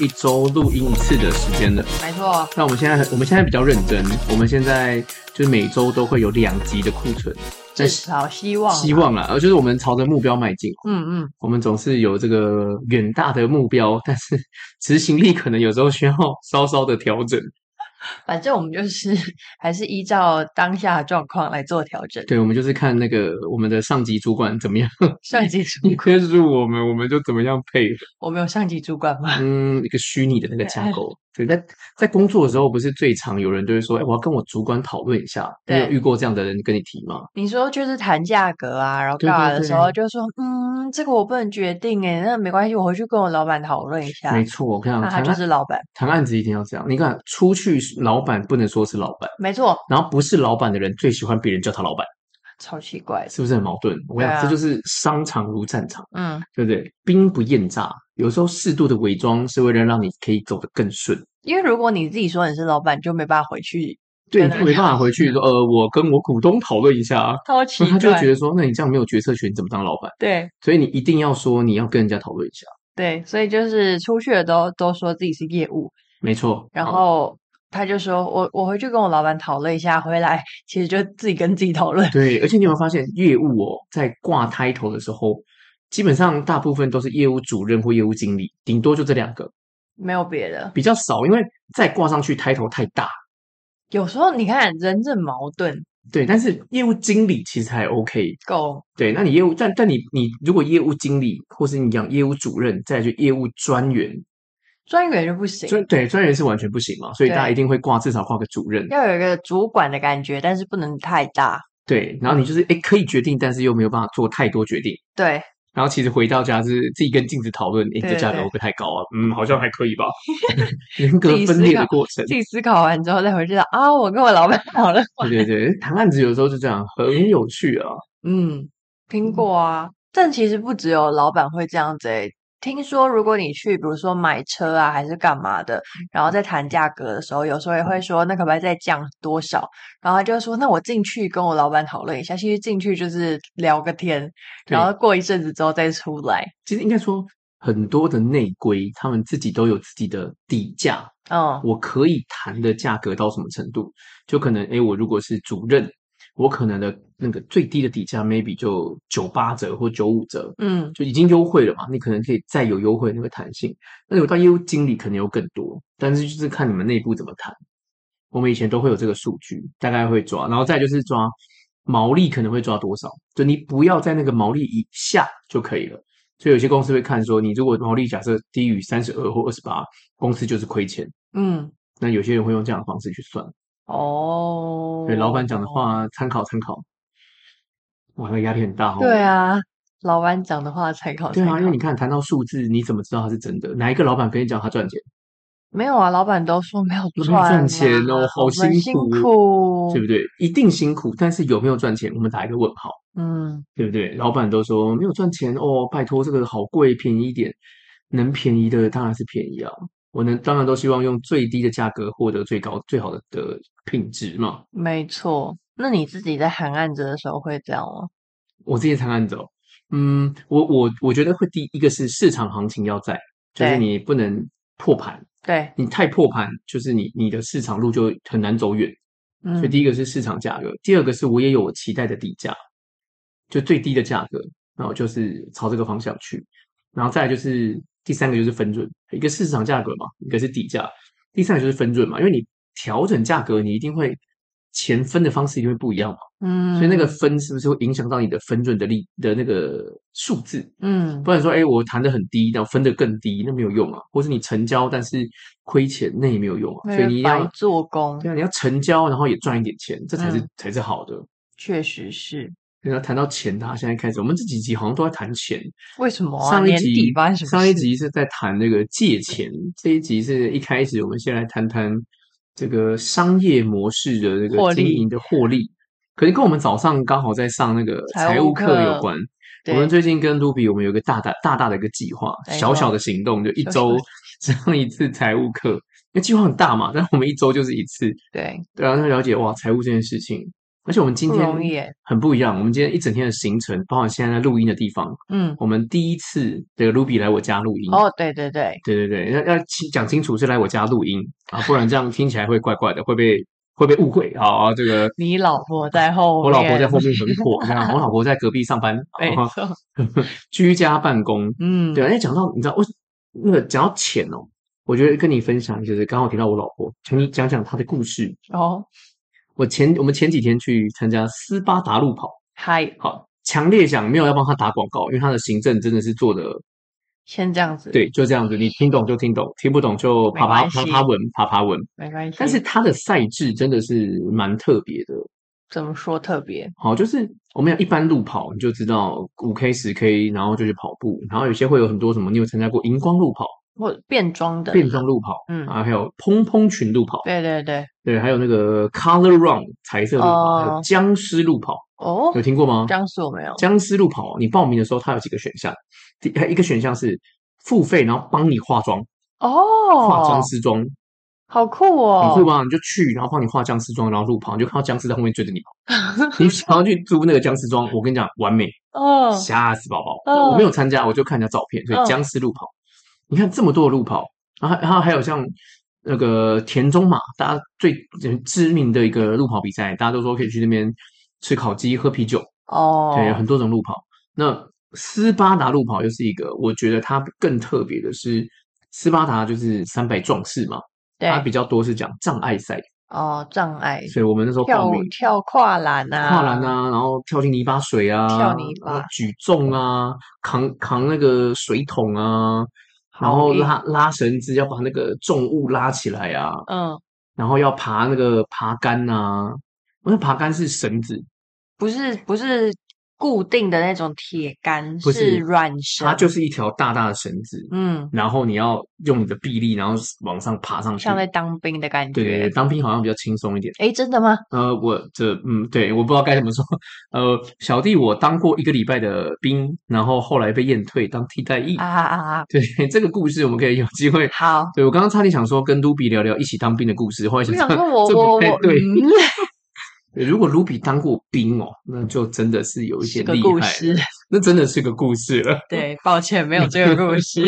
一周录音一次的时间了。没错。那我们现在，我们现在比较认真。我们现在就是每周都会有两集的库存。至少希望。希望啦，就是我们朝着目标迈进。嗯嗯。我们总是有这个远大的目标，但是执行力可能有时候需要稍稍的调整。反正我们就是 还是依照当下的状况来做调整。对，我们就是看那个我们的上级主管怎么样。上级主管配合我们，我们就怎么样配合。我们有上级主管吗？嗯，一个虚拟的那个架构。对，在在工作的时候，不是最常有人就会说：“哎，我要跟我主管讨论一下。”你有遇过这样的人跟你提吗？你说就是谈价格啊，然后干嘛的时候就说：“嗯，这个我不能决定哎，那没关系，我回去跟我老板讨论一下。”没错，我跟你讲，他就是老板。谈案子一定要这样。你看，出去老板不能说是老板，没错。然后不是老板的人最喜欢别人叫他老板。超奇怪，是不是很矛盾？我想、啊、这就是商场如战场，嗯，对不对？兵不厌诈，有时候适度的伪装是为了让你可以走得更顺。因为如果你自己说你是老板，就没办法回去，对，就没办法回去说，呃，我跟我股东讨论一下，超奇怪，他就觉得说，那你这样没有决策权，你怎么当老板？对，所以你一定要说你要跟人家讨论一下。对，所以就是出去的都都说自己是业务，没错，然后。他就说：“我我回去跟我老板讨论一下，回来其实就自己跟自己讨论。”对，而且你有没有发现，业务哦，在挂 title 的时候，基本上大部分都是业务主任或业务经理，顶多就这两个，没有别的，比较少。因为再挂上去 title 太大，有时候你看人这矛盾。对，但是业务经理其实还 OK，够。对，那你业务，但但你你如果业务经理或是你讲业务主任，再去业务专员。专员就不行，专对专员是完全不行嘛，所以大家一定会挂，至少挂个主任，要有一个主管的感觉，但是不能太大。对，然后你就是诶可以决定，但是又没有办法做太多决定。对，然后其实回到家是自己跟镜子讨论，诶这价格会不会太高啊？嗯，好像还可以吧。人格分裂的过程，自己思考完之后再回去啊，我跟我老板讨论。对对对，谈案子有时候是这样，很有趣啊。嗯，苹果啊，但其实不只有老板会这样子诶听说，如果你去，比如说买车啊，还是干嘛的，然后在谈价格的时候，有时候也会说，那可不可以再降多少？然后他就说，那我进去跟我老板讨论一下。其实进去就是聊个天，然后过一阵子之后再出来。其实应该说，很多的内规，他们自己都有自己的底价。嗯，我可以谈的价格到什么程度？就可能，诶，我如果是主任。我可能的那个最低的底价，maybe 就九八折或九五折，嗯，就已经优惠了嘛。你可能可以再有优惠那个弹性。那如果到业务经理，可能有更多，但是就是看你们内部怎么谈。我们以前都会有这个数据，大概会抓，然后再就是抓毛利，可能会抓多少，就你不要在那个毛利以下就可以了。所以有些公司会看说，你如果毛利假设低于三十二或二十八，公司就是亏钱。嗯，那有些人会用这样的方式去算。哦，对，老板讲的话参考参考，哇，那压力很大哦。对啊，老板讲的话参考参考。对啊，因为你看谈到数字，你怎么知道它是真的？哪一个老板跟你讲他赚钱？没有啊，老板都说没有赚，赚钱哦，好辛苦，辛苦，对不对？一定辛苦，但是有没有赚钱？我们打一个问号。嗯，对不对？老板都说没有赚钱哦，拜托这个好贵，便宜一点，能便宜的当然是便宜啊。我能当然都希望用最低的价格获得最高最好的的品质嘛。没错，那你自己在喊案子的时候会这样吗？我自己谈案子哦，嗯，我我我觉得会第一个是市场行情要在，就是你不能破盘，对，你太破盘，就是你你的市场路就很难走远。嗯，所以第一个是市场价格，第二个是我也有我期待的底价，就最低的价格，然后就是朝这个方向去，然后再来就是。第三个就是分润，一个市场价格嘛，一个是底价，第三个就是分润嘛，因为你调整价格，你一定会钱分的方式一定会不一样嘛，嗯，所以那个分是不是会影响到你的分润的利的那个数字？嗯，不然说，哎，我谈的很低，然后分的更低，那没有用啊，或是你成交但是亏钱，那也没有用啊，所以你要做工，对啊，你要成交，然后也赚一点钱，这才是、嗯、才是好的，确实是。跟他谈到钱，他现在开始，我们这几集好像都在谈钱。为什么啊？上一集？上一集是在谈那个借钱，这一集是一开始，我们先来谈谈这个商业模式的这个经营的获利。可能跟我们早上刚好在上那个财务课有关。我们最近跟 Ruby，我们有一个大大大大的一个计划，小小的行动，就一周 上一次财务课。因为计划很大嘛，但是我们一周就是一次。对，对啊，那了解哇，财务这件事情。而且我们今天很不一样，我们今天一整天的行程，包括现在在录音的地方，嗯，我们第一次的 Ruby 来我家录音。哦，对对对，对对对，要要清讲清楚是来我家录音啊，不然这样听起来会怪怪的，会被会被误会。好啊，这个 你老婆在后面，我老婆在后面很火，这样我老婆在隔壁上班，没错，居家办公。嗯，对啊，那讲到你知道我那个讲到钱哦，我觉得跟你分享就是刚好提到我老婆，请你讲讲她的故事哦。我前我们前几天去参加斯巴达路跑，嗨，好，强烈想没有要帮他打广告，因为他的行政真的是做的，先这样子，对，就这样子，你听懂就听懂，听不懂就爬爬爬爬文，爬爬文，没关系。但是他的赛制真的是蛮特别的，怎么说特别？好，就是我们有一般路跑，你就知道五 K、十 K，然后就去跑步，然后有些会有很多什么，你有参加过荧光路跑？或变装的变装路跑，嗯啊，还有蓬蓬裙路跑，对对对对，还有那个 Color Run 彩色路跑，哦、还有僵尸路跑，哦，有听过吗？僵尸我没有。僵尸路跑，你报名的时候，它有几个选项，第一个选项是付费，然后帮你化妆，哦，化僵尸妆，好酷哦，很酷吧？你就去，然后帮你化僵尸妆，然后路跑，你就看到僵尸在后面追着你跑，你想要去租那个僵尸装，我跟你讲，完美，哦，吓死宝宝！哦、我没有参加，我就看人家照片，所以僵尸路跑，哦、你看这么多的路跑。然后，然后还有像那个田中马，大家最知名的一个路跑比赛，大家都说可以去那边吃烤鸡、喝啤酒。哦，对，有很多种路跑。那斯巴达路跑又是一个，我觉得它更特别的是，斯巴达就是三百壮士嘛，它比较多是讲障碍赛。哦，障碍。所以我们那时候跳，跳跨栏啊，跨栏啊，然后跳进泥巴水啊，跳泥巴，举重啊，扛扛那个水桶啊。然后拉拉绳子，要把那个重物拉起来啊。嗯，然后要爬那个爬杆呐。那爬杆是绳子，不是不是固定的那种铁杆，不是软绳。它就是一条大大的绳子。嗯，然后你要用你的臂力，然后往上爬上去，像在当兵的感觉。对对对，当兵好像比较轻松一点。诶，真的吗？呃，我这嗯，对，我不知道该怎么说。呃，小弟我当过一个礼拜的兵，然后后来被验退当替代役。啊啊啊！对，这个故事我们可以有机会。好，对我刚刚差点想说跟卢比聊聊一起当兵的故事，后来想说我我我对。如果卢比当过兵哦，那就真的是有一些厉害。那真的是个故事了。对，抱歉，没有这个故事。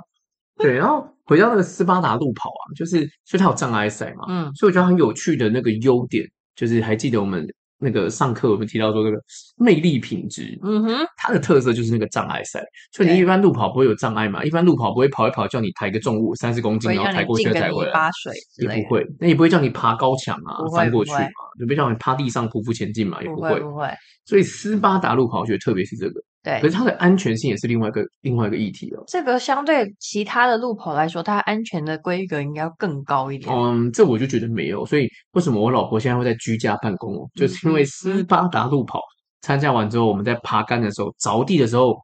对，然后回到那个斯巴达路跑啊，就是所以它有障碍赛嘛，嗯，所以我觉得很有趣的那个优点，就是还记得我们那个上课我们提到说这个魅力品质，嗯哼，它的特色就是那个障碍赛。所以你一般路跑不会有障碍嘛？一般路跑不会跑一跑叫你抬个重物三十公斤，然后抬过去再抬回来，也不会。那也不会叫你爬高墙啊，翻过去嘛，就不会叫你趴地上匍匐前进嘛，也不会。不会。所以斯巴达路跑，我觉得特别是这个。对，可是它的安全性也是另外一个另外一个议题哦。这个相对其他的路跑来说，它安全的规格应该要更高一点。嗯，这我就觉得没有。所以为什么我老婆现在会在居家办公哦？就是因为斯巴达路跑参加完之后，我们在爬杆的时候着地的时候，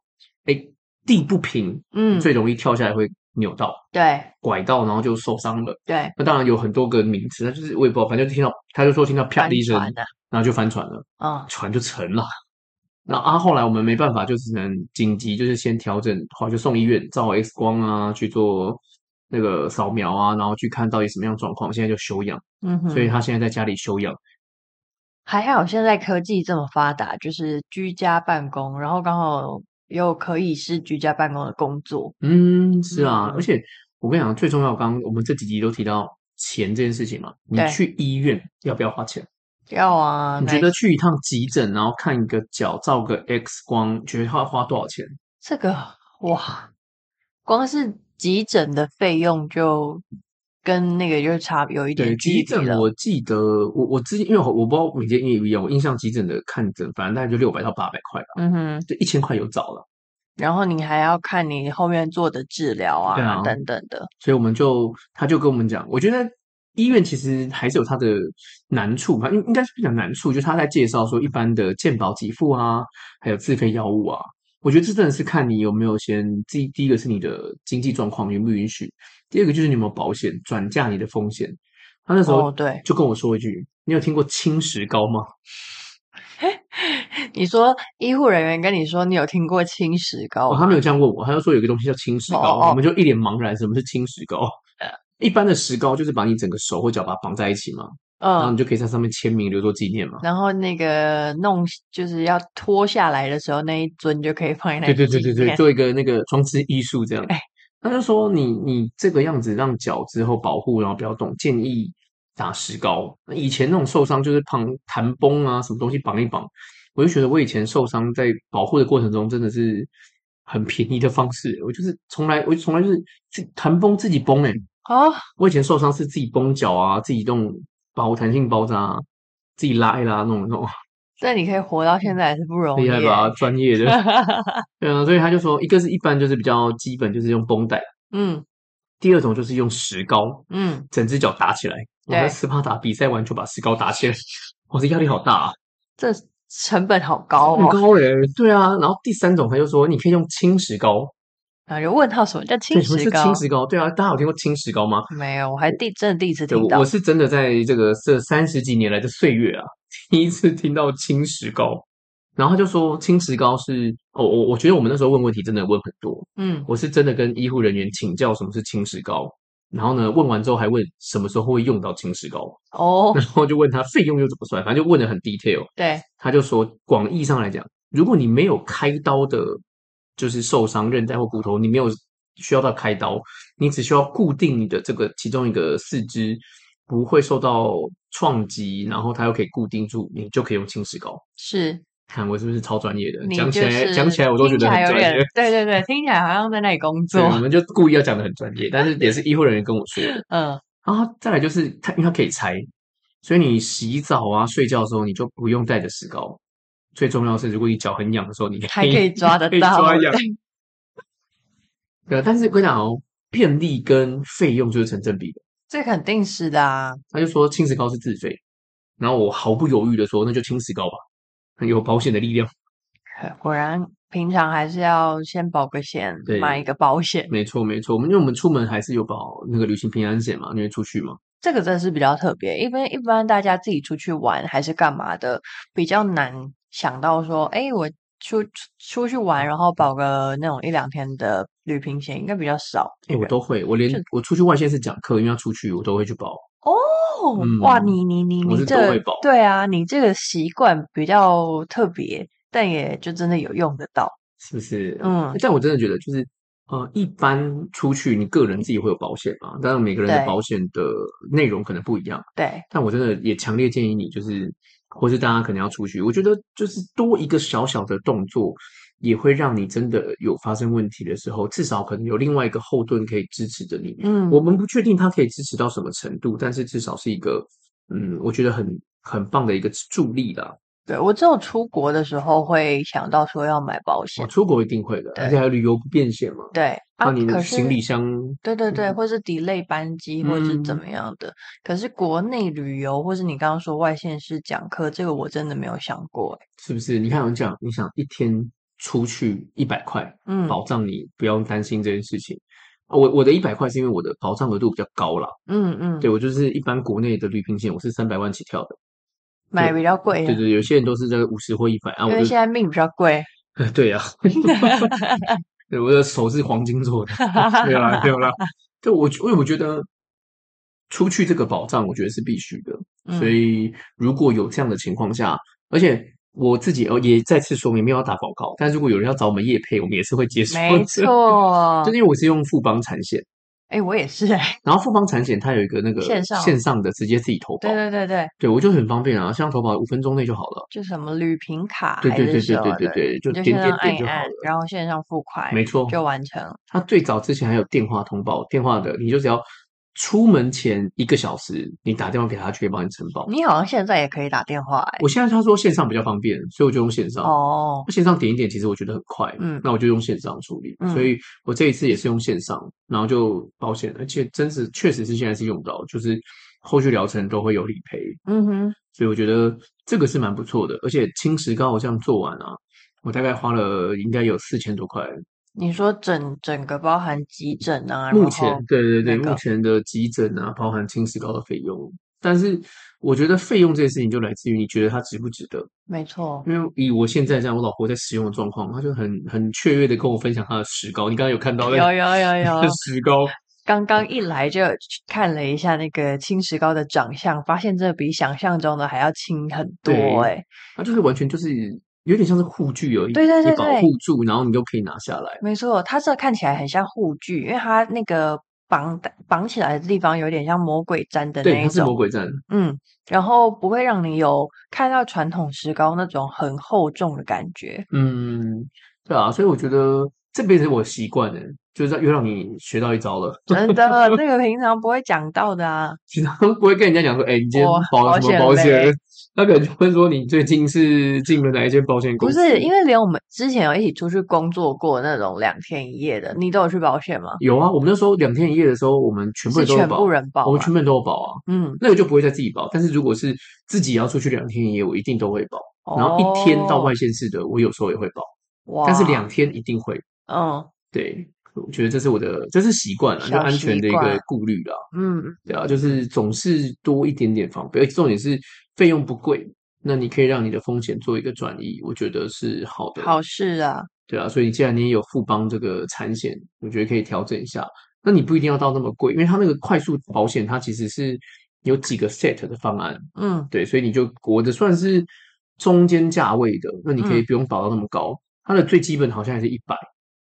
哎，地不平，嗯，最容易跳下来会扭到，对，拐到，然后就受伤了。对，那当然有很多个名词，那就是我也不知道，反正就听到他就说听到啪的一声，然后就翻船了，嗯，船就沉了。那啊，后来我们没办法，就只能紧急，就是先调整，后来就送医院照 X 光啊，去做那个扫描啊，然后去看到底什么样状况。现在就休养，嗯哼，所以他现在在家里休养。还好现在科技这么发达，就是居家办公，然后刚好又可以是居家办公的工作。嗯，是啊，嗯、而且我跟你讲，最重要，刚刚我们这几集都提到钱这件事情嘛，你去医院要不要花钱？要啊！你觉得去一趟急诊，然后看一个脚，照个 X 光，觉得他要花多少钱？这个哇，光是急诊的费用就跟那个就差有一点距离。急诊我记得，我我之前因为我我不知道每间医院一样，我印象急诊的看诊，反正大概就六百到八百块吧。嗯哼，就一千块有找了。然后你还要看你后面做的治疗啊，啊等等的。所以我们就他就跟我们讲，我觉得。医院其实还是有它的难处吧，应应该是比较难处，就是他在介绍说一般的健保给付啊，还有自费药物啊，我觉得这真的是看你有没有先，第第一个是你的经济状况允不允许，第二个就是你有没有保险转嫁你的风险。他那时候对就跟我说一句：“哦、你有听过轻石膏吗？” 你说医护人员跟你说你有听过轻石膏？哦，他没有这样问我，他就说有一个东西叫轻石膏，哦哦我们就一脸茫然，什么是轻石膏？一般的石膏就是把你整个手或脚把它绑在一起嘛，嗯，然后你就可以在上面签名留作纪念嘛。然后那个弄就是要脱下来的时候，那一尊就可以放在那里。对对对对对，做一个那个装置艺术这样。哎，他就说你你这个样子让脚之后保护，然后不要动，建议打石膏。以前那种受伤就是绑弹绷啊，什么东西绑一绑。我就觉得我以前受伤在保护的过程中真的是很便宜的方式。我就是从来我从来就是自弹绷自己绷哎、欸。哦，我以前受伤是自己绷脚啊，自己弄保弹性包扎、啊，自己拉一拉弄一弄。但你可以活到现在还是不容易，厉害吧？专业的。对啊，所以他就说，一个是一般就是比较基本，就是用绷带。嗯。第二种就是用石膏，嗯，整只脚打起来。我在斯巴达比赛完就把石膏打起来，哇，这压力好大啊！这成本好高哦，很高耶。对啊，然后第三种他就说，你可以用轻石膏。然后就问他什么叫青石膏？什么是青石膏？对啊，大家有听过青石膏吗？没有，我还第真的第一次听到。我是真的在这个这三十几年来的岁月啊，第一次听到青石膏。然后他就说青石膏是哦，我我觉得我们那时候问问题真的问很多。嗯，我是真的跟医护人员请教什么是青石膏，然后呢问完之后还问什么时候会用到青石膏。哦，然后就问他费用又怎么算，反正就问的很 detail。对，他就说广义上来讲，如果你没有开刀的。就是受伤韧带或骨头，你没有需要到开刀，你只需要固定你的这个其中一个四肢，不会受到撞击，然后它又可以固定住，你就可以用轻石膏。是，看我是不是超专业的？就是、讲起来讲起来我都觉得很专业。对对对，听起来好像在那里工 作。我们就故意要讲的很专业，但是也是医护人员跟我说的。嗯，然后再来就是它，因为它可以拆，所以你洗澡啊、睡觉的时候，你就不用带着石膏。最重要的是，如果你脚很痒的时候，你还可以抓得到，抓痒。对，但是我跟你讲哦，便利跟费用就是成正比的。这肯定是的啊。他就说轻石膏是自费，然后我毫不犹豫的说，那就轻石膏吧，很有保险的力量。果然，平常还是要先保个险，买一个保险。没错，没错。我们因为我们出门还是有保那个旅行平安险嘛，因为出去嘛。这个真的是比较特别，因为一般大家自己出去玩还是干嘛的，比较难。想到说，哎，我出出去玩，然后保个那种一两天的旅行险，应该比较少。哎，我都会，我连我出去外县市讲课，因为要出去，我都会去保。哦，嗯、哇，你你你你这对啊，你这个习惯比较特别，但也就真的有用得到，是不是？嗯，但我真的觉得，就是呃，一般出去，你个人自己会有保险嘛？当然，每个人的保险的内容可能不一样。对，但我真的也强烈建议你，就是。或是大家可能要出去，我觉得就是多一个小小的动作，也会让你真的有发生问题的时候，至少可能有另外一个后盾可以支持着你。嗯，我们不确定它可以支持到什么程度，但是至少是一个，嗯，我觉得很很棒的一个助力啦。对，我只有出国的时候会想到说要买保险。哦，出国一定会的，而且还有旅游不便险嘛。对，啊，你的行李箱，对对对，或是 delay 班机，或是怎么样的。嗯，可是国内旅游，或是你刚刚说外县市讲课，这个我真的没有想过，是不是？你看我讲，你想一天出去一百块，嗯，保障你不用担心这件事情。我我的一百块是因为我的保障额度比较高啦。嗯嗯，对，我就是一般国内的旅行险，我是三百万起跳的。买比较贵，对对，有些人都是这个五十或一百啊。因为现在命比较贵。对呀，对，我的手是黄金做的，没有啦，没有啦。就我，因为我觉得出去这个保障，我觉得是必须的。所以如果有这样的情况下，而且我自己哦也再次说明，没有要打广告。但如果有人要找我们叶配，我们也是会接受。没错，就因为我是用富邦产险。哎，我也是哎。然后富邦产险它有一个那个线上线上的，直接自己投保。对对对对，对我就很方便啊，像投保五分钟内就好了。就什么旅平卡，对对对对对对对，就点点点就好了。然后线上付款，没错，就完成。它最早之前还有电话通报，电话的你就只要。出门前一个小时，你打电话给他，就可以帮你承保。你好像现在也可以打电话哎。我现在他说线上比较方便，所以我就用线上。哦，线上点一点，其实我觉得很快。嗯，那我就用线上处理。嗯，所以我这一次也是用线上，然后就保险，而且真是确实是现在是用到，就是后续疗程都会有理赔。嗯哼，所以我觉得这个是蛮不错的，而且轻石膏我这样做完啊，我大概花了应该有四千多块。你说整整个包含急诊啊？目前对对对，目前的急诊啊，包含清石膏的费用。但是我觉得费用这件事情就来自于你觉得它值不值得。没错，因为以我现在这样，我老婆在使用的状况，她就很很雀跃的跟我分享她的石膏。你刚刚有看到？有有有有，石膏刚刚一来就看了一下那个清石膏的长相，发现这比想象中的还要轻很多哎、欸，它就是完全就是有点像是护具而已，对对对对，保护住，然后你就可以拿下来。没错，它这看起来很像护具，因为它那个绑绑起来的地方有点像魔鬼毡的那种，对，它是魔鬼毡，嗯，然后不会让你有看到传统石膏那种很厚重的感觉，嗯，对啊，所以我觉得这辈子我习惯了。就是又让你学到一招了，真的，这 个平常不会讲到的啊，平常不会跟人家讲说，哎、欸，你今天保什么保险？他可能就会说你最近是进了哪一间保险公司？不是，因为连我们之前有一起出去工作过那种两天一夜的，你都有去保险吗？有啊，我们那时候两天一夜的时候，我们全部人都有保，全部人保，我们全部人都有保啊。嗯，那个就不会再自己保，但是如果是自己要出去两天一夜，我一定都会保。哦、然后一天到外县市的，我有时候也会保，哇但是两天一定会。嗯，对。我觉得这是我的，这是习惯了，就安全的一个顾虑啦。嗯，对啊，就是总是多一点点防备，而且重点是费用不贵，那你可以让你的风险做一个转移，我觉得是好的。好事啊，对啊，所以既然你也有富邦这个产险，我觉得可以调整一下。那你不一定要到那么贵，因为它那个快速保险，它其实是有几个 set 的方案。嗯，对，所以你就我的算是中间价位的，那你可以不用保到那么高，嗯、它的最基本好像也是一百。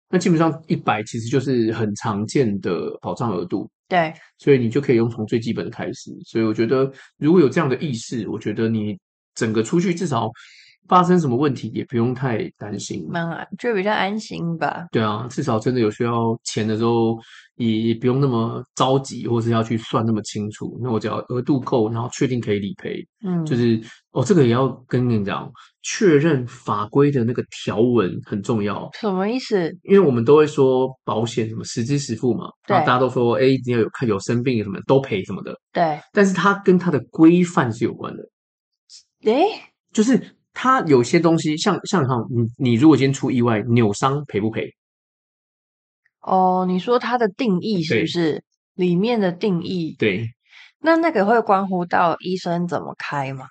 那基本上一百其实就是很常见的保障额度，对，所以你就可以用从最基本的开始。所以我觉得如果有这样的意识，我觉得你整个出去至少发生什么问题也不用太担心，蛮就比较安心吧。对啊，至少真的有需要钱的时候，也不用那么着急，或是要去算那么清楚。那我只要额度够，然后确定可以理赔，嗯，就是哦，这个也要跟你讲。确认法规的那个条文很重要，什么意思？因为我们都会说保险什么实支实付嘛，对，大家都说哎，你要有看有生病什么都赔什么的，对。但是它跟它的规范是有关的，诶，就是它有些东西，像像哈，你你如果今天出意外扭伤赔不赔？哦，你说它的定义是不是里面的定义？对，那那个会关乎到医生怎么开吗？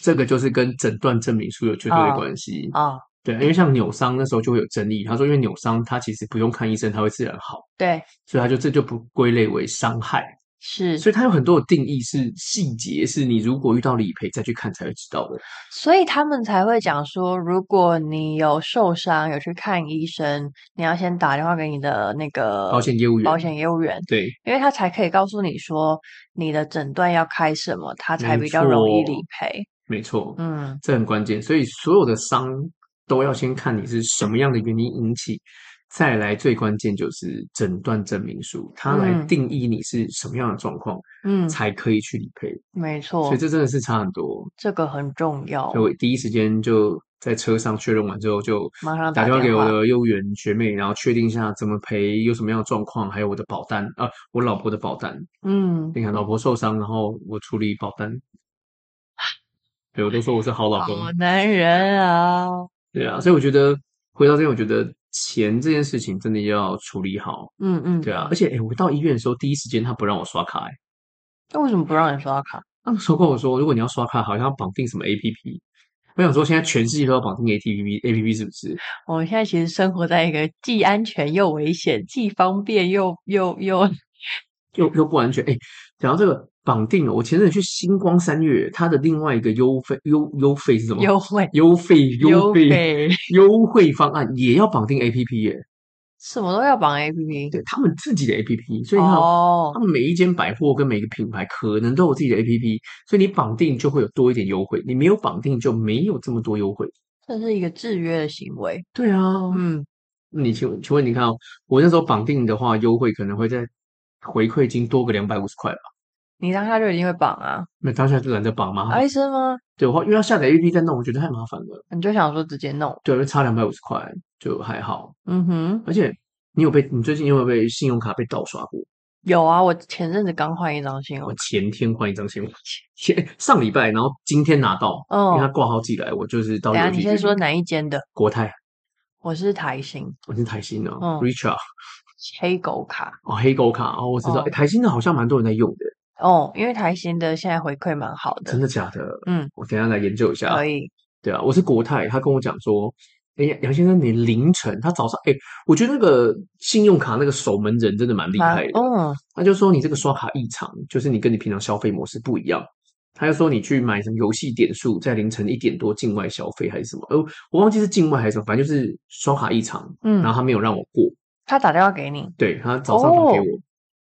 这个就是跟诊断证明书有绝对的关系啊，哦、对，因为像扭伤那时候就会有争议。他说，因为扭伤他其实不用看医生，他会自然好，对，所以他就这就不归类为伤害，是，所以他有很多的定义是细节，是你如果遇到理赔再去看才会知道的。所以他们才会讲说，如果你有受伤有去看医生，你要先打电话给你的那个保险业务员，保险业务员，对，因为他才可以告诉你说你的诊断要开什么，他才比较容易理赔。没错，嗯，这很关键，所以所有的伤都要先看你是什么样的原因引起，再来最关键就是诊断证明书，它来定义你是什么样的状况，嗯，才可以去理赔。没错，所以这真的是差很多，这个很重要。所以我第一时间就在车上确认完之后，就马上打电话给我的业务员学妹，然后确定一下怎么赔，有什么样的状况，还有我的保单啊，我老婆的保单，嗯，你看老婆受伤，然后我处理保单。对，我都说我是好老公，好男人啊！对啊，所以我觉得回到这边，我觉得钱这件事情真的要处理好。嗯嗯，对啊，而且诶我到医院的时候，第一时间他不让我刷卡，诶那为什么不让你刷卡？他们说跟我说，如果你要刷卡，好像要绑定什么 APP。我想说，现在全世界都要绑定 APP APP 是不是？我们现在其实生活在一个既安全又危险，既方便又又又又又不安全。诶讲到这个。绑定了，我前阵子去星光三月，它的另外一个优惠优优惠是什么？优惠。优惠优惠优惠方案也要绑定 APP 耶，什么都要绑 APP，对他们自己的 APP，所以你看，哦，他们每一间百货跟每个品牌可能都有自己的 APP，所以你绑定就会有多一点优惠，你没有绑定就没有这么多优惠，这是一个制约的行为。对啊，嗯，你请请问你看哦，我那时候绑定的话，优惠可能会在回馈金多个两百五十块吧。你当下就一定会绑啊？那当下就懒得绑吗？还是吗？对，我因为要下载 APP 再弄，我觉得太麻烦了。你就想说直接弄？对，差两百五十块就还好。嗯哼。而且你有被你最近有没有被信用卡被盗刷过？有啊，我前阵子刚换一张信用卡。我前天换一张信用卡，前上礼拜，然后今天拿到，哦，因为他挂号寄来，我就是到。等下你先说哪一间的？国泰。我是台新。我是台新的。嗯。Richard。黑狗卡。哦，黑狗卡哦，我知道，台新的好像蛮多人在用的。哦，因为台新的现在回馈蛮好的，真的假的？嗯，我等一下来研究一下。可以。对啊，我是国泰，他跟我讲说，哎呀，杨先生，你凌晨他早上哎，我觉得那个信用卡那个守门人真的蛮厉害的。嗯，他就说你这个刷卡异常，就是你跟你平常消费模式不一样。他就说你去买什么游戏点数，在凌晨一点多境外消费还是什么？呃，我忘记是境外还是什么，反正就是刷卡异常。嗯，然后他没有让我过。他打电话给你？对，他早上打给我，哦、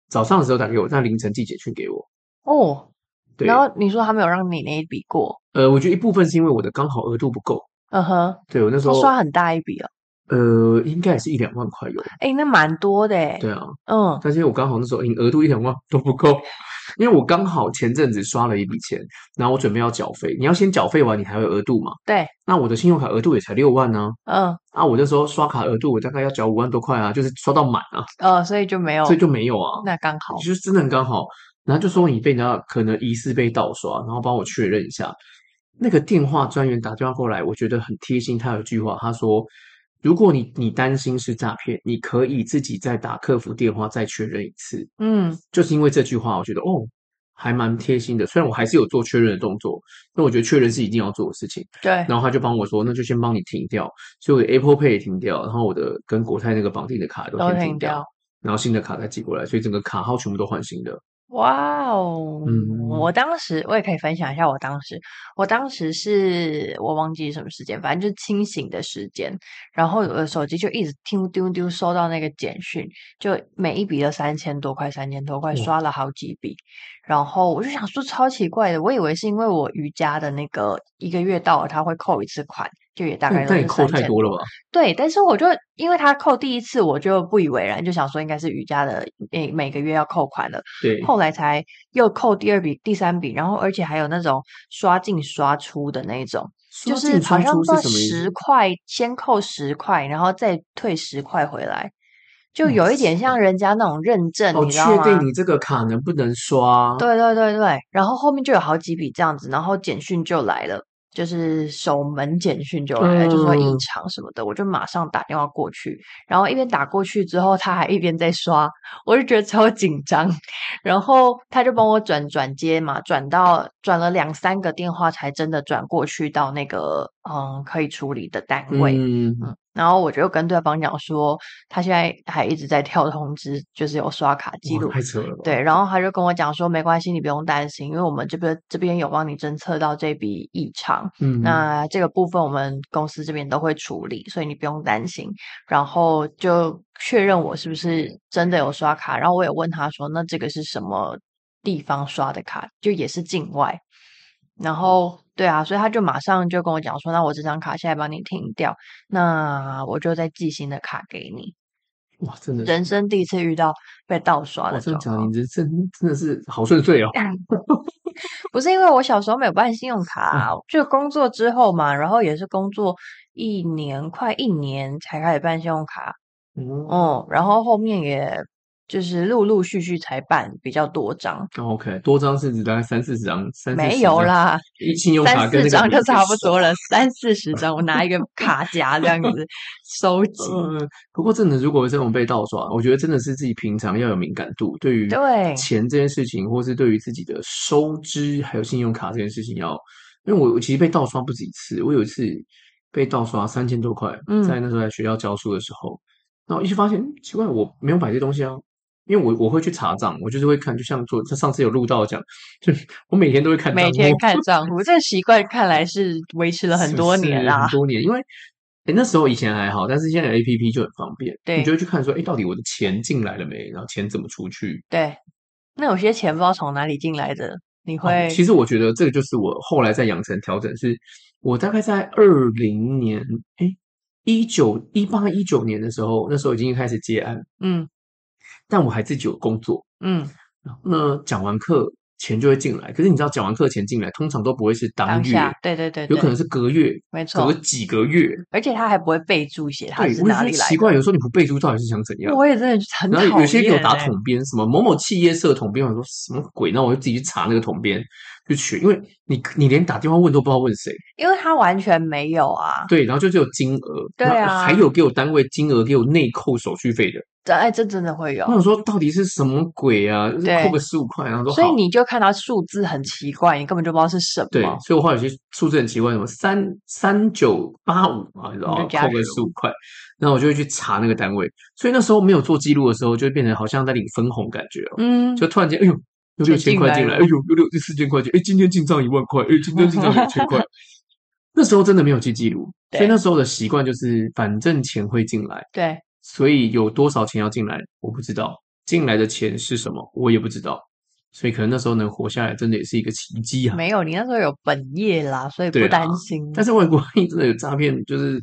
早上的时候打给我，但凌晨寄简讯给我。哦，对。然后你说他没有让你那一笔过？呃，我觉得一部分是因为我的刚好额度不够。嗯哼，对我那时候刷很大一笔哦，呃，应该也是一两万块有，哎，那蛮多的哎。对啊，嗯，但是我刚好那时候额度一两万都不够，因为我刚好前阵子刷了一笔钱，然后我准备要缴费，你要先缴费完，你还有额度嘛？对，那我的信用卡额度也才六万呢，嗯，啊，我那时候刷卡额度我大概要缴五万多块啊，就是刷到满啊，呃，所以就没有，所以就没有啊，那刚好，就是真的很刚好，然后就说你被人家可能疑似被盗刷，然后帮我确认一下。那个电话专员打电话过来，我觉得很贴心。他有一句话，他说：“如果你你担心是诈骗，你可以自己再打客服电话再确认一次。”嗯，就是因为这句话，我觉得哦，还蛮贴心的。虽然我还是有做确认的动作，那我觉得确认是一定要做的事情。对。然后他就帮我说：“那就先帮你停掉。”所以我的 Apple Pay 也停掉，然后我的跟国泰那个绑定的卡都先停掉，停掉然后新的卡再寄过来，所以整个卡号全部都换新的。哇哦！嗯，我当时我也可以分享一下，我当时我当时是我忘记什么时间，反正就是清醒的时间，然后我的手机就一直丢丢丢收到那个简讯，就每一笔都三千多块，三千多块，刷了好几笔，然后我就想说超奇怪的，我以为是因为我瑜伽的那个一个月到了，他会扣一次款。就也大概都是三千多，扣太多了吧？对，但是我就因为他扣第一次，我就不以为然，就想说应该是瑜伽的每每个月要扣款的。对，后来才又扣第二笔、第三笔，然后而且还有那种刷进刷出的那种，就是好像说十块先扣十块，然后再退十块回来，就有一点像人家那种认证，你知道吗？确定你这个卡能不能刷？对对对对，然后后面就有好几笔这样子，然后简讯就来了。就是守门简讯就来了，嗯、就说异常什么的，我就马上打电话过去，然后一边打过去之后，他还一边在刷，我就觉得超紧张，然后他就帮我转转接嘛，转到转了两三个电话才真的转过去到那个嗯可以处理的单位。嗯。嗯然后我就跟对方讲说，他现在还一直在跳通知，就是有刷卡记录。太扯了。对，然后他就跟我讲说，没关系，你不用担心，因为我们这边这边有帮你侦测到这笔异常。嗯，那这个部分我们公司这边都会处理，所以你不用担心。然后就确认我是不是真的有刷卡，然后我也问他说，那这个是什么地方刷的卡？就也是境外。然后。对啊，所以他就马上就跟我讲说：“那我这张卡现在帮你停掉，那我就再寄新的卡给你。”哇，真的，人生第一次遇到被盗刷的。真的讲，你这真真的是好顺遂哦。不是因为我小时候没有办信用卡，嗯、就工作之后嘛，然后也是工作一年快一年才开始办信用卡。嗯，嗯，然后后面也。就是陆陆续续才办比较多张，OK，多张是指大概三四十张，三没有啦，一信用卡跟三四张就差不多了，三四十张我拿一个 卡夹这样子收 集。嗯，不过真的，如果这种被盗刷，我觉得真的是自己平常要有敏感度，对于对钱这件事情，或是对于自己的收支还有信用卡这件事情要，因为我我其实被盗刷不止一次，我有一次被盗刷三千多块，嗯，在那时候在学校教书的时候，然后一直发现奇怪，我没有买这东西啊。因为我我会去查账，我就是会看，就像做他上次有录到讲，就我每天都会看，每天看账户，这个习惯看来是维持了很多年啦，很多年。因为诶那时候以前还好，但是现在 APP 就很方便，对，你就会去看说，诶到底我的钱进来了没？然后钱怎么出去？对，那有些钱不知道从哪里进来的，你会、哦？其实我觉得这个就是我后来在养成调整，是我大概在二零年，诶一九一八一九年的时候，那时候已经开始接案，嗯。但我还自己有工作，嗯，那讲完课钱就会进来。可是你知道，讲完课钱进来，通常都不会是当月，当对对对，对，有可能是隔月，没错，隔几个月，而且他还不会备注写他是哪里来的。奇怪，有时候你不备注，到底是想怎样？我也真的很讨厌。然后有些给我打统编，什么某某企业社统编，我说什么鬼？那我就自己去查那个统编，就取，因为你你连打电话问都不知道问谁，因为他完全没有啊。对，然后就只有金额，对啊，还有给我单位金额，给我内扣手续费的。这哎，这真的会有。我想说，到底是什么鬼啊？就是扣个十五块，然后说，所以你就看到数字很奇怪，你根本就不知道是什么。对，所以我后来有些数字很奇怪，什么三三九八五啊，然后扣个十五块，然后我就会去查那个单位。所以那时候没有做记录的时候，就会变成好像在领分红感觉哦。嗯，就突然间，哎呦，有六千块进来，哎呦，有六四千块钱，哎，今天进账一万块，哎，今天进账两千块。那时候真的没有记记录，所以那时候的习惯就是，反正钱会进来。对。所以有多少钱要进来，我不知道。进来的钱是什么，我也不知道。所以可能那时候能活下来，真的也是一个奇迹啊！没有，你那时候有本业啦，所以不担心。但是外国万一真的有诈骗，就是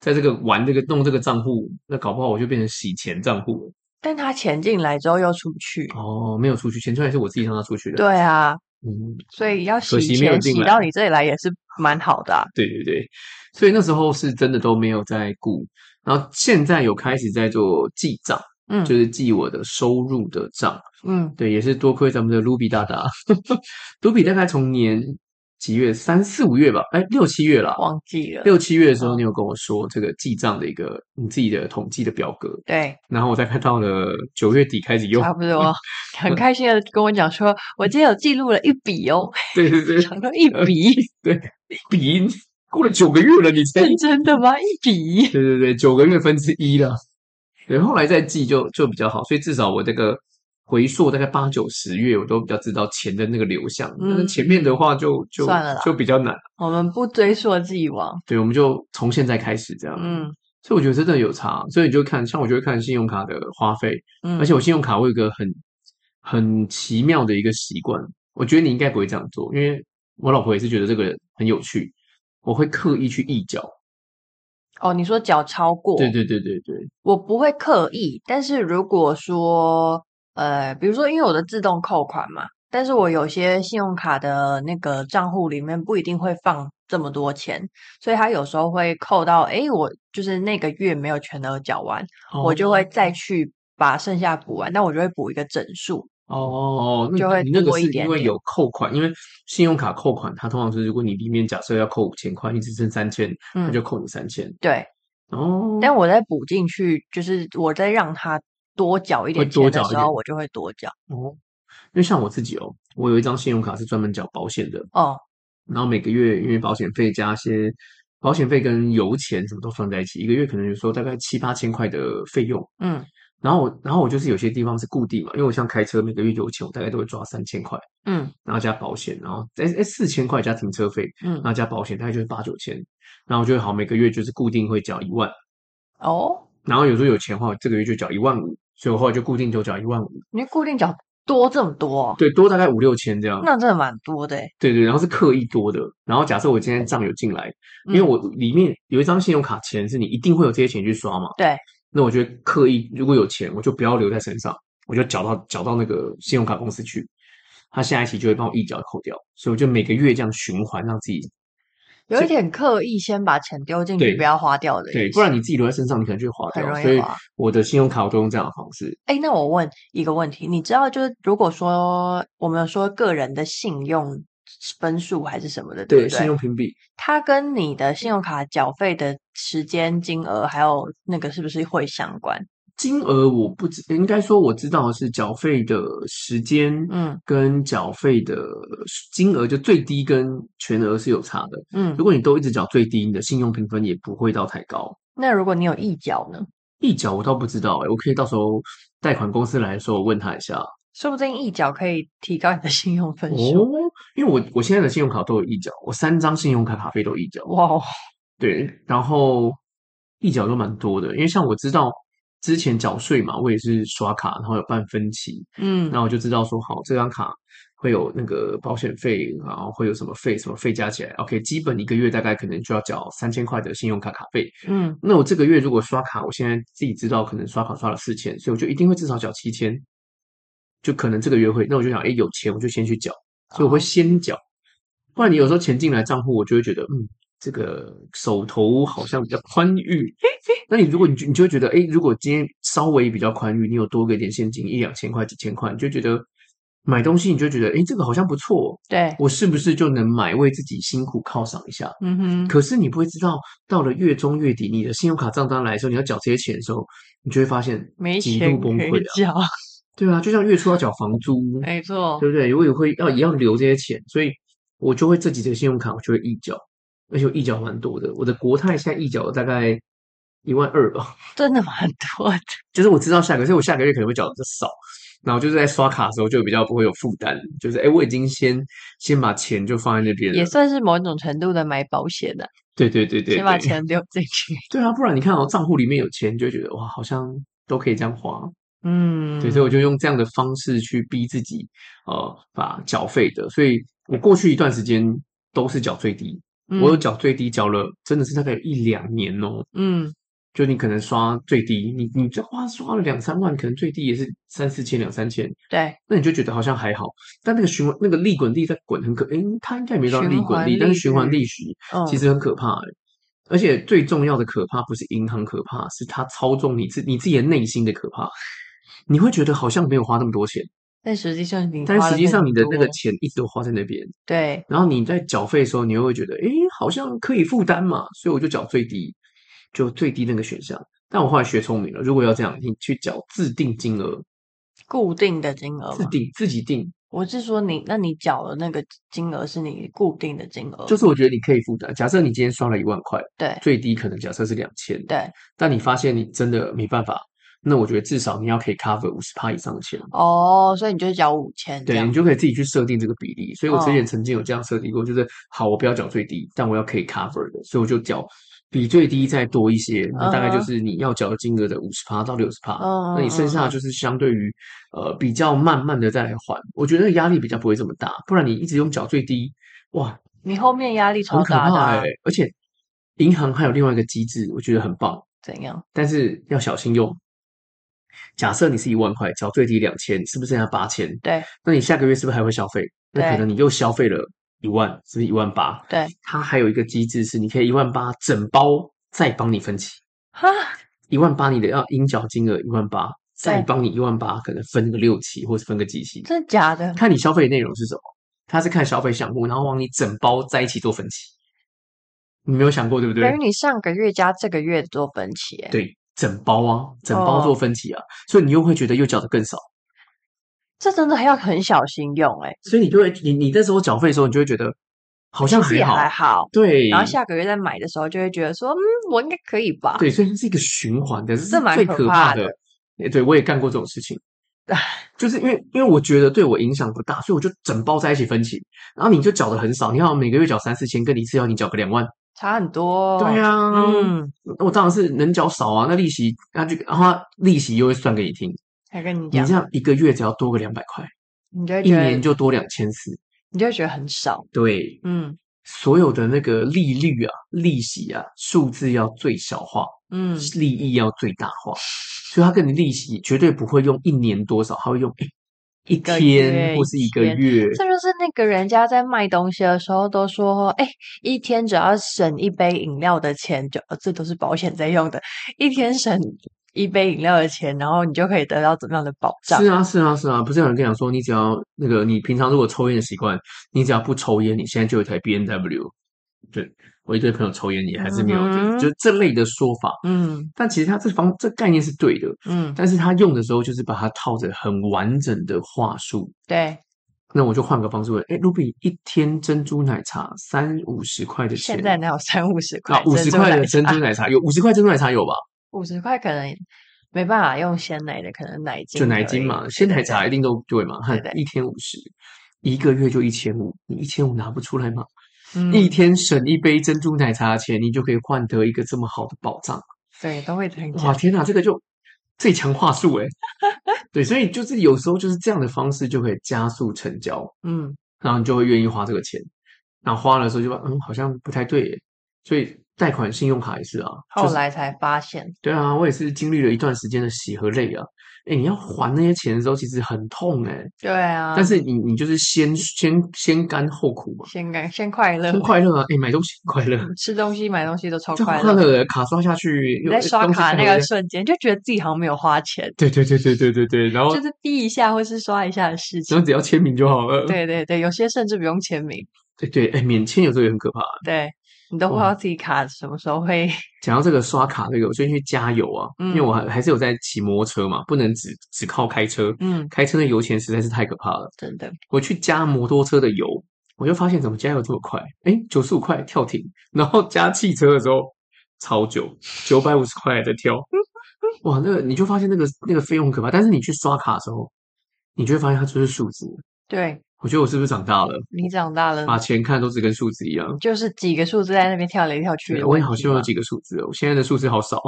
在这个玩这个弄这个账户，那搞不好我就变成洗钱账户了。但他钱进来之后又出去哦，没有出去，钱出来是我自己让他出去的。对啊，嗯，所以要洗钱洗到你这里来也是蛮好的啊。对对对，所以那时候是真的都没有在顾。然后现在有开始在做记账，嗯，就是记我的收入的账，嗯，对，也是多亏咱们的卢比大大，卢比大概从年几月？三四五月吧，哎，六七月了，忘记了，六七月的时候你有跟我说这个记账的一个你自己的统计的表格，对，然后我再看到了九月底开始用，差不多，很开心的跟我讲说，我今天有记录了一笔哦，对对对，讲到一笔，对，一笔。过了九个月了，你才真的吗？一笔？对对对，九个月分之一了。对，后来再记就就比较好，所以至少我这个回溯大概八九十月，我都比较知道钱的那个流向。嗯，但前面的话就就算了啦，就比较难。我们不追溯既往，对，我们就从现在开始这样。嗯，所以我觉得真的有差。所以你就看，像我就会看信用卡的花费。嗯，而且我信用卡我有一个很很奇妙的一个习惯，我觉得你应该不会这样做，因为我老婆也是觉得这个很有趣。我会刻意去一缴，哦，你说缴超过？对对对对对，我不会刻意，但是如果说，呃，比如说因为我的自动扣款嘛，但是我有些信用卡的那个账户里面不一定会放这么多钱，所以他有时候会扣到，诶，我就是那个月没有全额缴完，哦，我就会再去把剩下补完，但我就会补一个整数。哦，那就会多一点点，因为有扣款，因为信用卡扣款，它通常是如果你里面假设要扣五千块，你只剩三千，那就扣你三千。对，哦，但我再补进去，就是我再让他多缴一点钱的时候，我就会多缴。哦，因为像我自己哦，我有一张信用卡是专门缴保险的哦，然后每个月因为保险费加些保险费跟油钱什么都放在一起，一个月可能有时候大概七八千块的费用，嗯。然后我，然后我就是有些地方是固定嘛，因为我像开车，每个月油钱我大概都会抓三千块，嗯，然后加保险，然后哎哎四千块加停车费，嗯，然后加保险大概就是八九千，然后我就好每个月就是固定会缴一万，哦，然后有时候有钱的话，这个月就缴一万五，所以我后来就固定就缴一万五。你固定缴多这么多？对，多大概五六千这样。那真的蛮多的。对对，然后是刻意多的。然后假设我今天账有进来，因为我里面有一张信用卡钱是你一定会有这些钱去刷嘛，对。那我觉得刻意，如果有钱，我就不要留在身上，我就缴到缴到那个信用卡公司去，他下一期就会帮我一缴扣掉，所以我就每个月这样循环，让自己有一点刻意先把钱丢进去，不要花掉的。对，不然你自己留在身上，你可能就会花掉。所以我的信用卡我都用这样的方式。哎，那我问一个问题，你知道，就是如果说我们说个人的信用。分数还是什么的，对？信用评比，它跟你的信用卡缴费的时间、金额，还有那个是不是会相关？金额我不知，应该说我知道是缴费的时间，嗯，跟缴费的金额就最低跟全额是有差的，嗯。如果你都一直缴最低，你的信用评分也不会到太高。那如果你有一缴呢？一缴我倒不知道，欸，我可以到时候贷款公司来的时候我问他一下。说不定一角可以提高你的信用分数哦，因为我我现在的信用卡都有一角，我三张信用卡卡费都有预缴。哇，对，然后一角都蛮多的，因为像我知道之前缴税嘛，我也是刷卡，然后有办分期，嗯，那我就知道说好这张卡会有那个保险费，然后会有什么费，什么费加起来，OK，基本一个月大概可能就要缴三千块的信用卡卡费，嗯，那我这个月如果刷卡，我现在自己知道可能刷卡刷了四千，所以我就一定会至少缴七千。就可能这个月会，那我就想，哎，有钱我就先去缴，所以我会先缴。不然你有时候钱进来账户，我就会觉得，嗯，这个手头好像比较宽裕。那你如果你就你就会觉得，哎，如果今天稍微比较宽裕，你有多个一点现金一两千块、几千块，你就觉得买东西你就觉得，哎，这个好像不错，对，我是不是就能买，为自己辛苦犒赏一下？嗯哼。可是你不会知道，到了月中月底，你的信用卡账单来的时候，你要缴这些钱的时候，你就会发现没极度崩溃啊！对啊，就像月初要缴房租，没错，对不对？我也会要也要留这些钱，所以我就会这几个信用卡我就会一缴，而且我一缴蛮多的。我的国泰现在一缴大概一万二吧，真的蛮多的。就是我知道下个，所以我下个月可能会缴的少，然后就是在刷卡的时候就比较不会有负担，就是哎，我已经先先把钱就放在那边了，也算是某种程度的买保险的。对对对对，先把钱留进去。对啊，不然你看哦，账户里面有钱，就会觉得哇，好像都可以这样花。嗯，对，所以我就用这样的方式去逼自己，呃，把缴费的。所以我过去一段时间都是缴最低，嗯、我有缴最低，缴了真的是大概有一两年哦。嗯，就你可能刷最低，你你这花刷了两三万，可能最低也是三四千、两三千。对，那你就觉得好像还好，但那个循环那个利滚利在滚，很可，诶，它应该也没到利滚利，但是循环利息其实很可怕诶。而且最重要的可怕不是银行可怕，是它操纵你自你自己的内心的可怕。你会觉得好像没有花那么多钱，但实际上你，但实际上你的那个钱一直都花在那边。对，然后你在缴费的时候，你又会觉得，诶，好像可以负担嘛，所以我就缴最低，就最低那个选项。但我后来学聪明了，如果要这样，你去缴自定金额，固定的金额，自定自己定。我是说你，那你缴的那个金额是你固定的金额，就是我觉得你可以负担。假设你今天刷了一万块，对，最低可能假设是两千，对，但你发现你真的没办法。那我觉得至少你要可以 cover 五十趴以上的钱哦，所以你就缴五千，对，你就可以自己去设定这个比例。所以我之前曾经有这样设定过，就是好，我不要缴最低，但我要可以 cover 的，所以我就缴比最低再多一些，那大概就是你要缴的金额的五十趴到六十趴。那你剩下就是相对于呃比较慢慢的再来还，我觉得压力比较不会这么大。不然你一直用缴最低，哇，你后面压力超大的，欸，而且银行还有另外一个机制，我觉得很棒。怎样？但是要小心用。假设你是一万块，缴最低两千，是不是剩下八千？对，那你下个月是不是还会消费？那可能你又消费了一万，是不是一万八？对，它还有一个机制是，你可以一万八整包再帮你分期。哈，一万八你的要应缴金额一万八，再帮你一万八，可能分个六期或是分个几期？真的假的？看你消费的内容是什么，它是看消费项目，然后往你整包在一起做分期。你没有想过对不对？等于你上个月加这个月做分期，对。整包啊，整包做分期啊，哦、所以你又会觉得又缴的更少。这真的还要很小心用哎、欸、所以你就会，你你那时候缴费的时候，你就会觉得好像还好，还好，对。然后下个月再买的时候，就会觉得说，嗯，我应该可以吧？对，所以是一个循环的，这是最可怕的。诶对，我也干过这种事情，就是因为因为我觉得对我影响不大，所以我就整包在一起分期，然后你就缴的很少，你看我每个月缴三四千，跟你一次要你缴个两万。差很多，对呀，嗯，我当然是能缴少啊，那利息，那就然后利息又会算给你听，才跟你讲，你这样一个月只要多个两百块，你就一年就多两千四，你就会觉得很少，对，嗯，所有的那个利率啊、利息啊，数字要最小化，嗯，利益要最大化，所以他跟你利息绝对不会用一年多少，他会用一天或是一个月，这就是那个人家在卖东西的时候都说，哎，一天只要省一杯饮料的钱，就这都是保险在用的，一天省一杯饮料的钱，然后你就可以得到怎么样的保障？是啊，是啊，是啊，不是有人跟你讲说，你只要那个你平常如果抽烟的习惯，你只要不抽烟，你现在就有一台 B N W，对。我一堆朋友抽烟也还是没有，嗯、就就这类的说法。嗯，但其实他这方这概念是对的。嗯，但是他用的时候就是把它套着很完整的话术。对，那我就换个方式问：哎，Ruby，一天珍珠奶茶三五十块的钱，现在哪有三五十块？五十块的珍珠奶茶有五十块珍珠奶茶有吧？五十块可能没办法用鲜奶的，可能奶精就奶精嘛，鲜奶茶一定都对嘛？对，一天五十，一个月就一千五，你一千五拿不出来吗？嗯、一天省一杯珍珠奶茶的钱，你就可以换得一个这么好的保障。对，都会很。哇，天哪，这个就最强话术诶 对，所以就是有时候就是这样的方式就可以加速成交。嗯，然后你就会愿意花这个钱。然后花的时候就说，嗯，好像不太对耶。所以贷款信用卡也是啊。后来才发现。对啊，我也是经历了一段时间的喜和泪啊。哎，你要还那些钱的时候，其实很痛哎。对啊。但是你你就是先先先甘后苦嘛。先甘先快乐。先快乐啊！哎，买东西快乐。吃东西买东西都超快乐。的卡刷下去，你在刷卡那个瞬间，就觉得自己好像没有花钱。对对对对对对对。然后就是逼一下或是刷一下的事情。然后只要签名就好了。对对对，有些甚至不用签名。对对，哎，免签有时候也很可怕。对。你都不知道自己卡什么时候会。讲到这个刷卡这个，我最近去加油啊，嗯、因为我还还是有在骑摩托车嘛，不能只只靠开车。嗯，开车的油钱实在是太可怕了，真的。我去加摩托车的油，我就发现怎么加油这么快？哎，九十五块跳停，然后加汽车的时候超久，九百五十块在跳。哇，那个你就发现那个那个费用很可怕，但是你去刷卡的时候，你就会发现它就是数字。对。我觉得我是不是长大了？你长大了，把钱看都是跟数字一样，就是几个数字在那边跳来跳去。我也好希望有几个数字哦，我现在的数字好少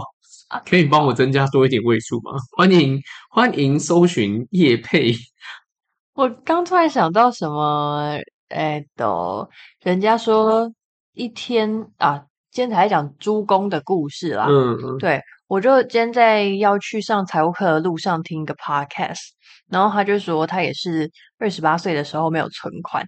啊，可以帮我增加多一点位数吗？欢迎欢迎搜寻叶配。我刚突然想到什么，哎，都人家说一天啊，今天才讲猪公的故事啦。嗯嗯，对。我就今天在要去上财务课的路上听一个 podcast，然后他就说他也是二十八岁的时候没有存款，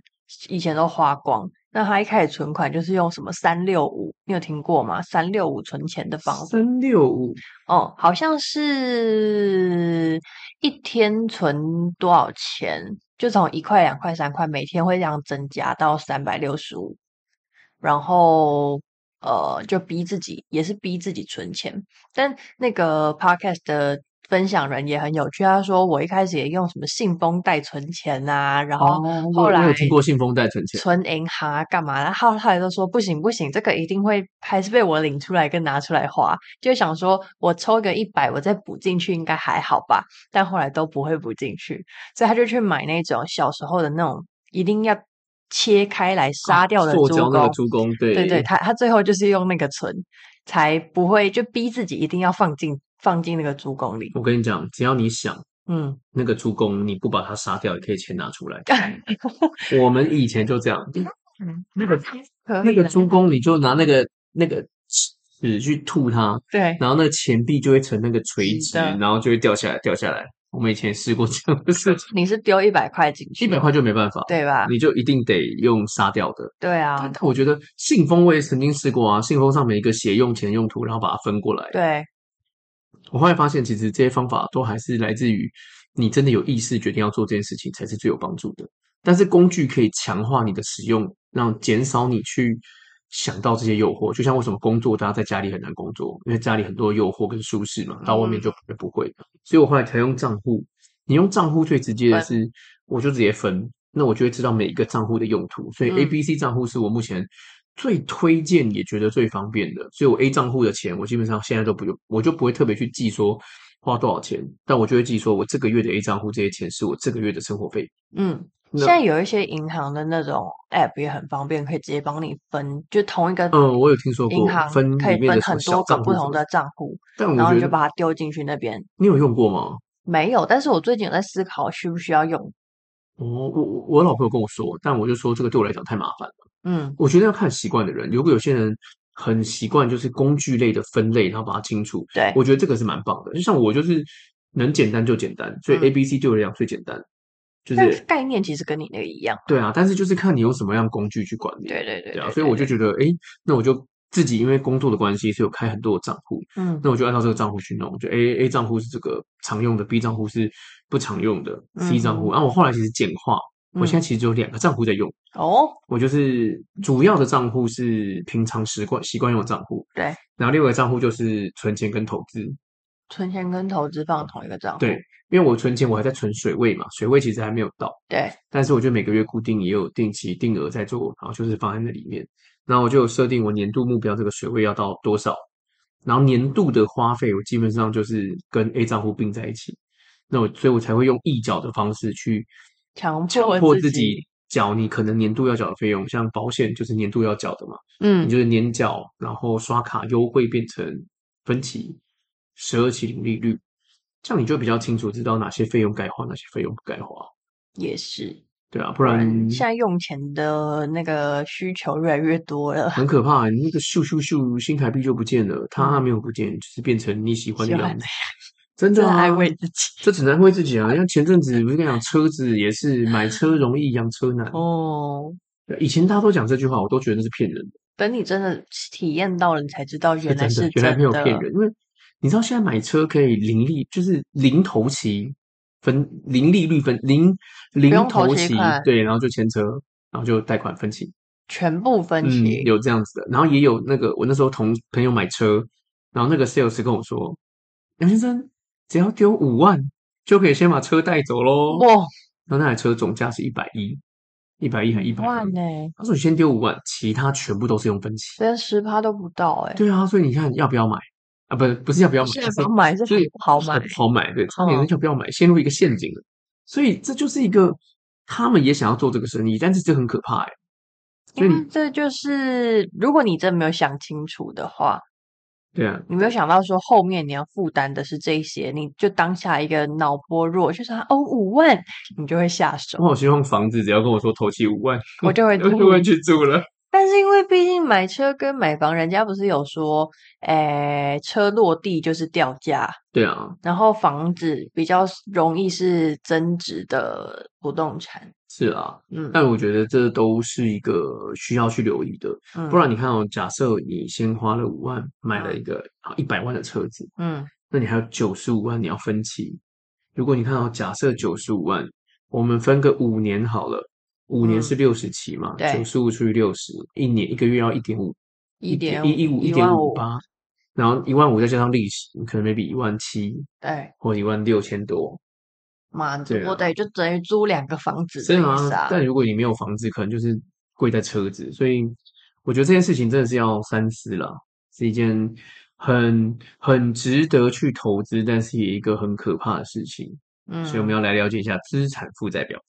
以前都花光。那他一开始存款就是用什么三六五，你有听过吗？三六五存钱的方法。三六五哦，好像是一天存多少钱，就从一块、两块、三块，每天会这样增加到三百六十五，然后。呃，就逼自己，也是逼自己存钱。但那个 podcast 的分享人也很有趣，他说我一开始也用什么信封袋存钱啊，然后后来我有听过信封袋存钱，存银行啊，干嘛？然后后来都说不行不行，这个一定会还是被我领出来跟拿出来花。就想说我抽个一百，我再补进去应该还好吧？但后来都不会补进去，所以他就去买那种小时候的那种一定要。切开来杀掉的猪公，做胶那个猪公，对对对，他他最后就是用那个存，才不会就逼自己一定要放进放进那个猪公里。我跟你讲，只要你想，嗯，那个猪公你不把它杀掉，也可以钱拿出来。我们以前就这样，嗯，那个那个猪公，你就拿那个那个纸去吐它，对，然后那个钱币就会成那个垂直，然后就会掉下来，掉下来。我们以前试过 这样的事情，你是丢一百块进去，一百块就没办法，对吧？你就一定得用杀掉的，对啊。但我觉得信封我也曾经试过啊，信封上面一个写用钱用途，然后把它分过来。对，我后来发现，其实这些方法都还是来自于你真的有意识决定要做这件事情，才是最有帮助的。但是工具可以强化你的使用，让减少你去。想到这些诱惑，就像为什么工作大家在家里很难工作，因为家里很多诱惑跟舒适嘛，到外面就不会。嗯、所以我后来才用账户。你用账户最直接的是，我就直接分，那我就会知道每一个账户的用途。所以 A、B、C 账户是我目前最推荐也觉得最方便的。所以我 A 账户的钱，我基本上现在都不用，我就不会特别去记说花多少钱，但我就会记说我这个月的 A 账户这些钱是我这个月的生活费。嗯。现在有一些银行的那种 app 也很方便，可以直接帮你分，就同一个嗯，我有听说过银行分可以分很多个不同的账户，然后你就把它丢进去那边。你有用过吗？没有，但是我最近有在思考需不需要用。哦，我我我老婆有跟我说，但我就说这个对我来讲太麻烦了。嗯，我觉得要看习惯的人，如果有些人很习惯就是工具类的分类，然后把它清楚，对，我觉得这个是蛮棒的。就像我就是能简单就简单，所以 A、B、C 对我来讲最简单。就是概念其实跟你那个一样，对啊，但是就是看你用什么样工具去管理，对对对，对啊，所以我就觉得，哎，那我就自己因为工作的关系，是有开很多的账户，嗯，那我就按照这个账户去弄，就 A A 账户是这个常用的，B 账户是不常用的，C 账户，然后我后来其实简化，我现在其实只有两个账户在用，哦，我就是主要的账户是平常习惯习惯用的账户，对，然后另外一个账户就是存钱跟投资。存钱跟投资放同一个账户，对，因为我存钱我还在存水位嘛，水位其实还没有到，对，但是我觉得每个月固定也有定期定额在做，然后就是放在那里面，然后我就有设定我年度目标这个水位要到多少，然后年度的花费我基本上就是跟 A 账户并在一起，那我所以我才会用一角的方式去强迫自己缴你可能年度要缴的费用，像保险就是年度要缴的嘛，嗯，你就是年缴，然后刷卡优惠变成分期。十二期零利率，这样你就比较清楚知道哪些费用该花，哪些费用不该花。也是，对啊，不然，现在用钱的那个需求越来越多了，很可怕。你那个咻咻咻新台币就不见了，它还没有不见，就是变成你喜欢的样子。真的、啊、安慰自己，这只能安慰自己啊。像前阵子不是跟你讲，车子也是买车容易养车难哦。以前大家都讲这句话，我都觉得那是骗人的。等你真的体验到了，你才知道原来是真的，原来没有骗人。因为你知道现在买车可以零利，就是零头期分零利率分零零头期，对，然后就签车，然后就贷款分期，全部分期、嗯、有这样子的。然后也有那个我那时候同朋友买车，然后那个 sales 跟我说，杨先生只要丢五万就可以先把车带走喽。哇！然后那台车总价是一百一。一百一还一百万呢？他说你先丢五万，其他全部都是用分期，连十趴都不到哎。对啊，所以你看要不要买啊？不不是要不要买，现在买是不好买，好买。对，差点人要不要买，陷入一个陷阱了。所以这就是一个他们也想要做这个生意，但是这很可怕哎。所以这就是如果你真没有想清楚的话。对啊，你没有想到说后面你要负担的是这些，你就当下一个脑波弱，就是哦五万，你就会下手。我好希望房子只要跟我说投期五万，我就会 我就会去住了。但是因为毕竟买车跟买房，人家不是有说，诶，车落地就是掉价，对啊，然后房子比较容易是增值的不动产。是啊，嗯，但我觉得这都是一个需要去留意的，嗯，不然你看哦，假设你先花了五万买了一个啊一百万的车子，嗯，那你还有九十五万你要分期。如果你看到假设九十五万，我们分个五年好了，五年是六十期嘛，对，九十五除以六十，一年一个月要一点五，一点一一五一点五八，然后一万五再加上利息，你可能 maybe 一万七，对，或一万六千多。妈的，我得就等于租两个房子，是啊。但如果你没有房子，可能就是贵在车子，所以我觉得这件事情真的是要三思了，是一件很很值得去投资，但是也一个很可怕的事情。嗯，所以我们要来了解一下资产负债表。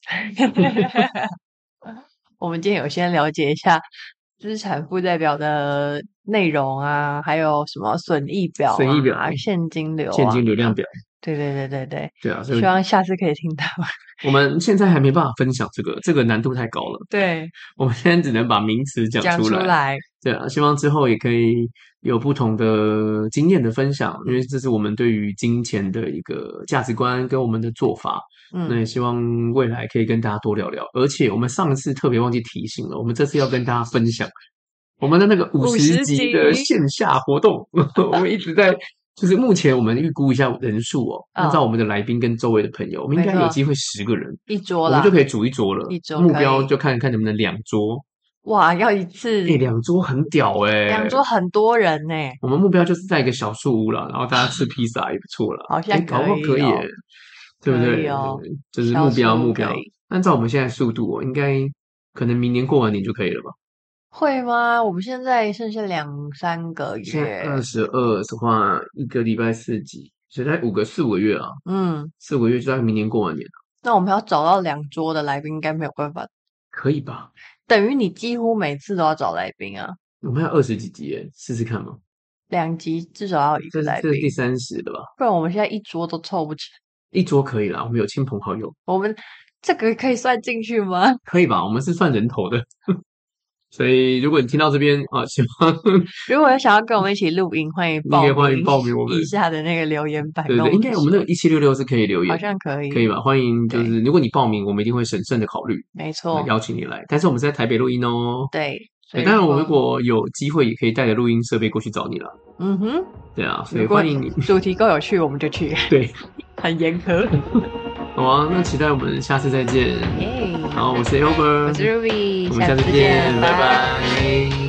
我们今天有先了解一下资产负债表的内容啊，还有什么损益表、损益表啊、现金流、现金流量表。对对对对对，对啊，希望下次可以听到。我们现在还没办法分享这个，这个难度太高了。对，我们现在只能把名词讲出来。讲出来。对啊，希望之后也可以有不同的经验的分享，因为这是我们对于金钱的一个价值观跟我们的做法。嗯，那也希望未来可以跟大家多聊聊。而且我们上次特别忘记提醒了，我们这次要跟大家分享 我们的那个五十集的线下活动，我们一直在。就是目前我们预估一下人数哦，按照我们的来宾跟周围的朋友，我们应该有机会十个人一桌了，我们就可以煮一桌了。一桌目标就看看能不能两桌。哇，要一次？诶两桌很屌诶两桌很多人呢。我们目标就是在一个小树屋了，然后大家吃披萨也不错了。好像可以，可以，对不对？就是目标目标。按照我们现在速度哦，应该可能明年过完年就可以了吧？会吗？我们现在剩下两三个月，二十二的话，一个礼拜四集，现在五个四五个月啊。嗯，四五个月就在明年过完年了。那我们要找到两桌的来宾，应该没有办法。可以吧？等于你几乎每次都要找来宾啊。我们要二十几集耶，试试看嘛。两集至少要一个来宾，这是第三十的吧？不然我们现在一桌都凑不成。一桌可以啦，我们有亲朋好友。我们这个可以算进去吗？可以吧？我们是算人头的。所以，如果你听到这边啊，希望 如果有想要跟我们一起录音，欢迎报名，欢迎报名我们以下的那个留言板。对对，应该我们那个一七六六是可以留言，好像可以，可以吧？欢迎，就是如果你报名，我们一定会审慎的考虑，没错，邀请你来。但是我们是在台北录音哦，对，当然我们如果有机会，也可以带着录音设备过去找你了。嗯哼，对啊，所以欢迎你。主题够有趣，我们就去。对，很严苛。好啊，那期待我们下次再见。好，我是 Albert，我是 Ruby，我们下次见，拜拜。